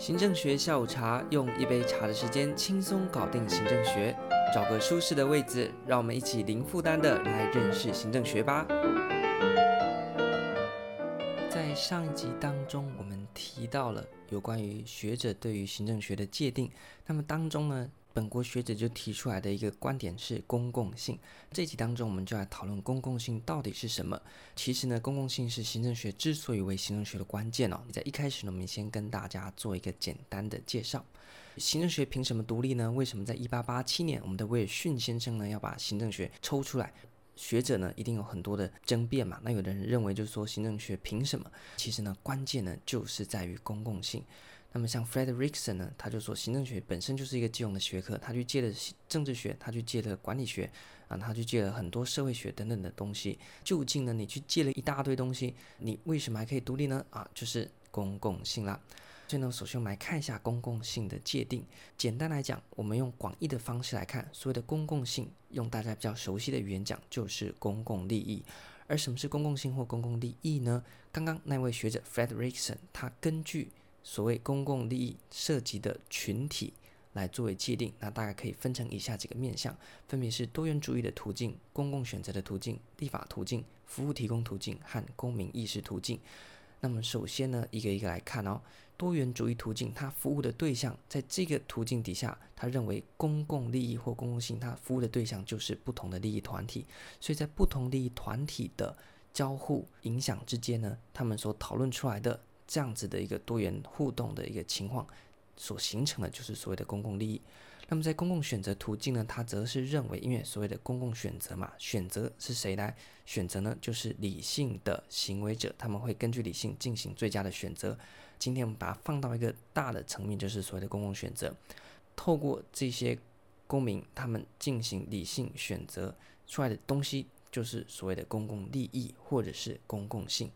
行政学下午茶，用一杯茶的时间轻松搞定行政学。找个舒适的位置，让我们一起零负担的来认识行政学吧。在上一集当中，我们提到了有关于学者对于行政学的界定。那么当中呢，本国学者就提出来的一个观点是公共性。这集当中，我们就来讨论公共性到底是什么。其实呢，公共性是行政学之所以为行政学的关键哦。在一开始呢，我们先跟大家做一个简单的介绍。行政学凭什么独立呢？为什么在一八八七年，我们的威尔逊先生呢要把行政学抽出来？学者呢一定有很多的争辩嘛。那有的人认为就是说行政学凭什么？其实呢，关键呢就是在于公共性。那么像 Frederickson 呢，他就说行政学本身就是一个借用的学科，他去借了政治学，他去借了管理学啊，他去借了很多社会学等等的东西。究竟呢，你去借了一大堆东西，你为什么还可以独立呢？啊，就是公共性啦。所以呢，首先我们来看一下公共性的界定。简单来讲，我们用广义的方式来看，所谓的公共性，用大家比较熟悉的语言讲，就是公共利益。而什么是公共性或公共利益呢？刚刚那位学者 Frederickson，他根据所谓公共利益涉及的群体来作为界定，那大概可以分成以下几个面向，分别是多元主义的途径、公共选择的途径、立法途径、服务提供途径和公民意识途径。那么首先呢，一个一个来看哦，多元主义途径它服务的对象，在这个途径底下，他认为公共利益或公共性，它服务的对象就是不同的利益团体，所以在不同利益团体的交互影响之间呢，他们所讨论出来的。这样子的一个多元互动的一个情况，所形成的就是所谓的公共利益。那么在公共选择途径呢，它则是认为，因为所谓的公共选择嘛，选择是谁来选择呢？就是理性的行为者，他们会根据理性进行最佳的选择。今天我们把它放到一个大的层面，就是所谓的公共选择，透过这些公民他们进行理性选择出来的东西，就是所谓的公共利益或者是公共性。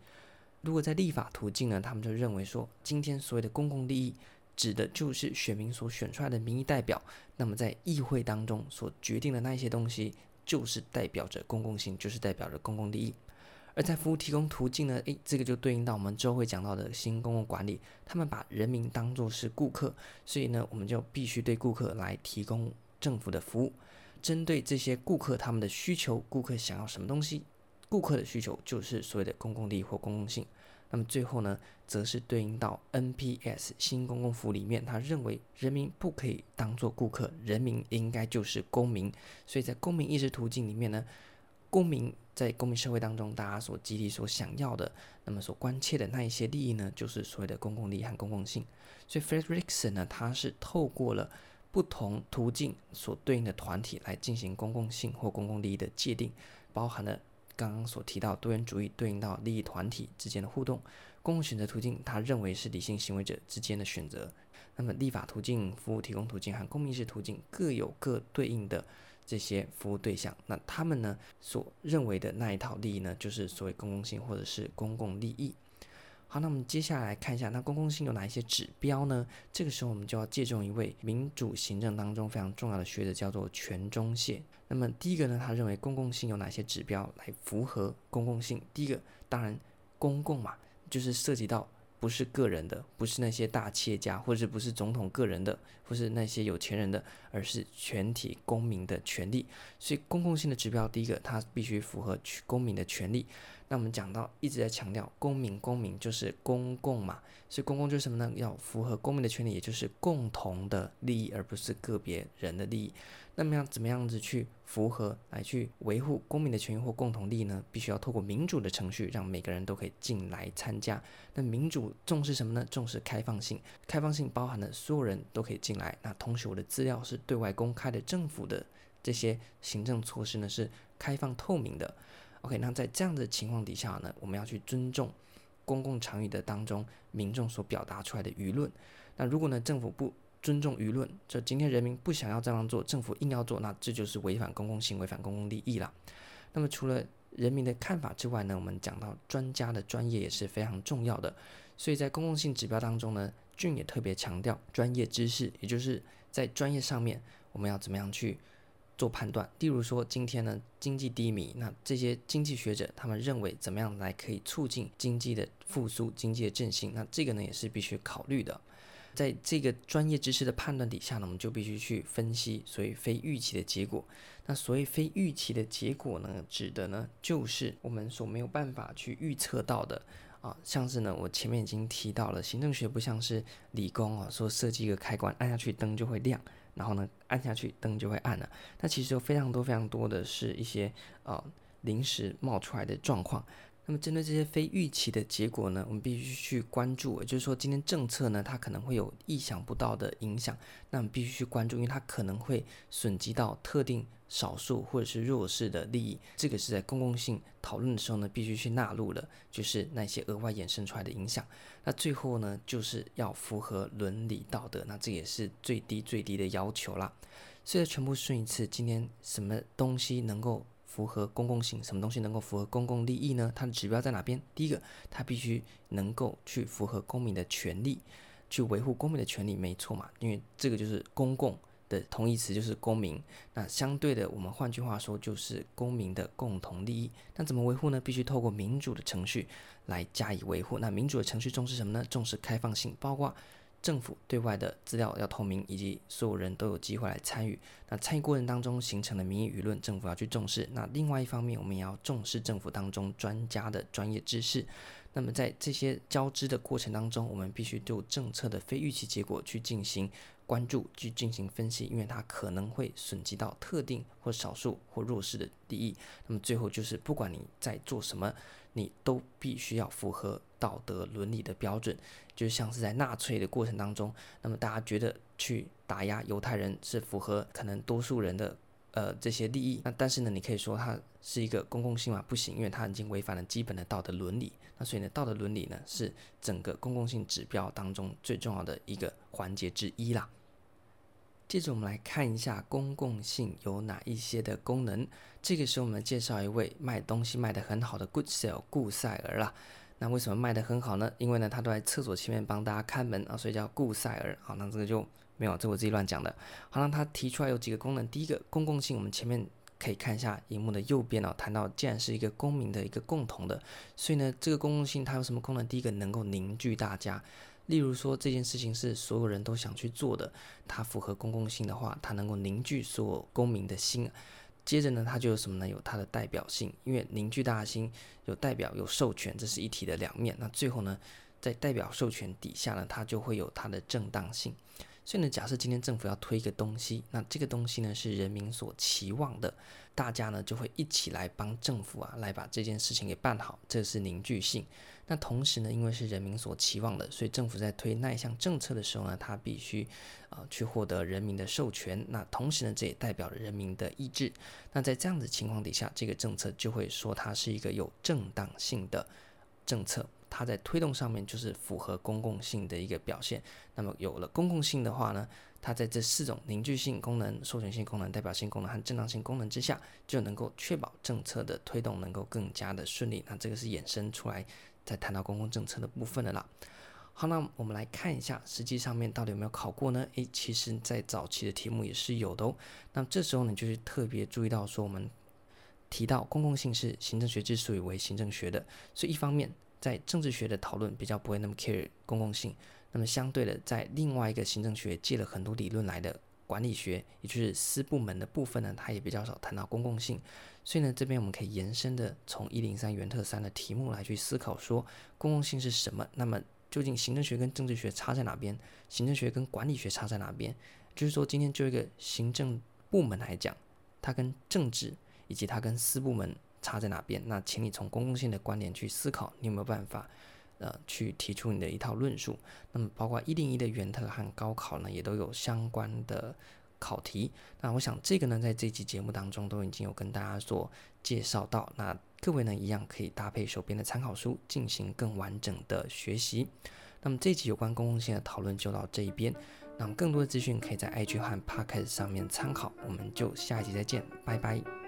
如果在立法途径呢，他们就认为说，今天所谓的公共利益，指的就是选民所选出来的民意代表，那么在议会当中所决定的那一些东西，就是代表着公共性，就是代表着公共利益。而在服务提供途径呢，诶，这个就对应到我们之后会讲到的新公共管理，他们把人民当作是顾客，所以呢，我们就必须对顾客来提供政府的服务，针对这些顾客他们的需求，顾客想要什么东西。顾客的需求就是所谓的公共利益或公共性。那么最后呢，则是对应到 NPS 新公共服务里面，他认为人民不可以当做顾客，人民应该就是公民。所以在公民意识途径里面呢，公民在公民社会当中，大家所集体所想要的，那么所关切的那一些利益呢，就是所谓的公共利益和公共性。所以 Frederickson 呢，他是透过了不同途径所对应的团体来进行公共性或公共利益的界定，包含了。刚刚所提到多元主义对应到利益团体之间的互动，公共选择途径，他认为是理性行为者之间的选择。那么立法途径、服务提供途径和公民式途径各有各对应的这些服务对象。那他们呢所认为的那一套利益呢，就是所谓公共性或者是公共利益。好，那我们接下来看一下，那公共性有哪一些指标呢？这个时候我们就要借重一位民主行政当中非常重要的学者，叫做全中谢。那么第一个呢，他认为公共性有哪些指标来符合公共性？第一个，当然公共嘛，就是涉及到不是个人的，不是那些大企业家，或者不是总统个人的，或是那些有钱人的，而是全体公民的权利。所以公共性的指标，第一个，它必须符合公民的权利。那我们讲到一直在强调公民，公民就是公共嘛，所以公共就是什么呢？要符合公民的权利，也就是共同的利益，而不是个别人的利益。那么要怎么样子去符合来去维护公民的权益或共同利益呢？必须要透过民主的程序，让每个人都可以进来参加。那民主重视什么呢？重视开放性，开放性包含了所有人都可以进来。那同时我的资料是对外公开的，政府的这些行政措施呢是开放透明的。OK，那在这样的情况底下呢，我们要去尊重公共场域的当中民众所表达出来的舆论。那如果呢，政府不尊重舆论，就今天人民不想要这样做，政府硬要做，那这就是违反公共性、违反公共利益了。那么除了人民的看法之外呢，我们讲到专家的专业也是非常重要的。所以在公共性指标当中呢，俊也特别强调专业知识，也就是在专业上面我们要怎么样去。做判断，例如说今天呢，经济低迷，那这些经济学者他们认为怎么样来可以促进经济的复苏、经济的振兴？那这个呢也是必须考虑的。在这个专业知识的判断底下呢，我们就必须去分析所谓非预期的结果。那所谓非预期的结果呢，指的呢就是我们所没有办法去预测到的啊，像是呢我前面已经提到了，行政学不像是理工啊，说设计一个开关，按下去灯就会亮，然后呢按下去灯就会暗了。那其实有非常多非常多的是一些呃临时冒出来的状况。那么，针对这些非预期的结果呢，我们必须去关注。也就是说，今天政策呢，它可能会有意想不到的影响，那我们必须去关注，因为它可能会损及到特定少数或者是弱势的利益。这个是在公共性讨论的时候呢，必须去纳入的，就是那些额外衍生出来的影响。那最后呢，就是要符合伦理道德，那这也是最低最低的要求啦。所以，全部顺一次，今天什么东西能够符合公共性，什么东西能够符合公共利益呢？它的指标在哪边？第一个，它必须能够去符合公民的权利，去维护公民的权利，没错嘛？因为这个就是公共的同义词，就是公民。那相对的，我们换句话说，就是公民的共同利益。那怎么维护呢？必须透过民主的程序来加以维护。那民主的程序重视什么呢？重视开放性，包括。政府对外的资料要透明，以及所有人都有机会来参与。那参与过程当中形成的民意舆论，政府要去重视。那另外一方面，我们也要重视政府当中专家的专业知识。那么在这些交织的过程当中，我们必须对政策的非预期结果去进行关注，去进行分析，因为它可能会损及到特定或少数或弱势的利益。那么最后就是，不管你在做什么，你都必须要符合道德伦理的标准。就像是在纳粹的过程当中，那么大家觉得去打压犹太人是符合可能多数人的呃这些利益，那但是呢，你可以说它是一个公共性嘛？不行，因为它已经违反了基本的道德伦理。那所以呢，道德伦理呢是整个公共性指标当中最重要的一个环节之一啦。接着我们来看一下公共性有哪一些的功能。这个时候我们介绍一位卖东西卖得很好的 Good Sale 顾赛尔啦。那为什么卖得很好呢？因为呢，他都在厕所前面帮大家看门啊，所以叫顾赛尔。好，那这个就没有，这我自己乱讲的。好，那他提出来有几个功能。第一个，公共性，我们前面可以看一下荧幕的右边哦，谈到既然是一个公民的一个共同的，所以呢，这个公共性它有什么功能？第一个，能够凝聚大家。例如说这件事情是所有人都想去做的，它符合公共性的话，它能够凝聚所有公民的心。接着呢，它就有什么呢？有它的代表性，因为凝聚大家心，有代表，有授权，这是一体的两面。那最后呢，在代表授权底下呢，它就会有它的正当性。所以呢，假设今天政府要推一个东西，那这个东西呢是人民所期望的，大家呢就会一起来帮政府啊来把这件事情给办好，这是凝聚性。那同时呢，因为是人民所期望的，所以政府在推那一项政策的时候呢，它必须啊、去获得人民的授权。那同时呢，这也代表了人民的意志。那在这样的情况底下，这个政策就会说它是一个有正当性的政策。它在推动上面就是符合公共性的一个表现。那么有了公共性的话呢，它在这四种凝聚性功能、授权性功能、代表性功能和正当性功能之下，就能够确保政策的推动能够更加的顺利。那这个是衍生出来在谈到公共政策的部分的啦。好，那我们来看一下，实际上面到底有没有考过呢？诶，其实在早期的题目也是有的哦。那这时候呢，就是特别注意到说，我们提到公共性是行政学之所以为行政学的，所以一方面。在政治学的讨论比较不会那么 care 公共性，那么相对的，在另外一个行政学借了很多理论来的管理学，也就是私部门的部分呢，它也比较少谈到公共性。所以呢，这边我们可以延伸的从一零三原特三的题目来去思考说，公共性是什么？那么究竟行政学跟政治学差在哪边？行政学跟管理学差在哪边？就是说，今天就一个行政部门来讲，它跟政治以及它跟私部门。差在哪边？那请你从公共性的观点去思考，你有没有办法，呃，去提出你的一套论述？那么，包括一零一的原特和高考呢，也都有相关的考题。那我想这个呢，在这期节目当中都已经有跟大家做介绍到。那各位呢，一样可以搭配手边的参考书进行更完整的学习。那么这期有关公共性的讨论就到这一边。那么更多的资讯可以在 IG 和 Podcast 上面参考。我们就下一集再见，拜拜。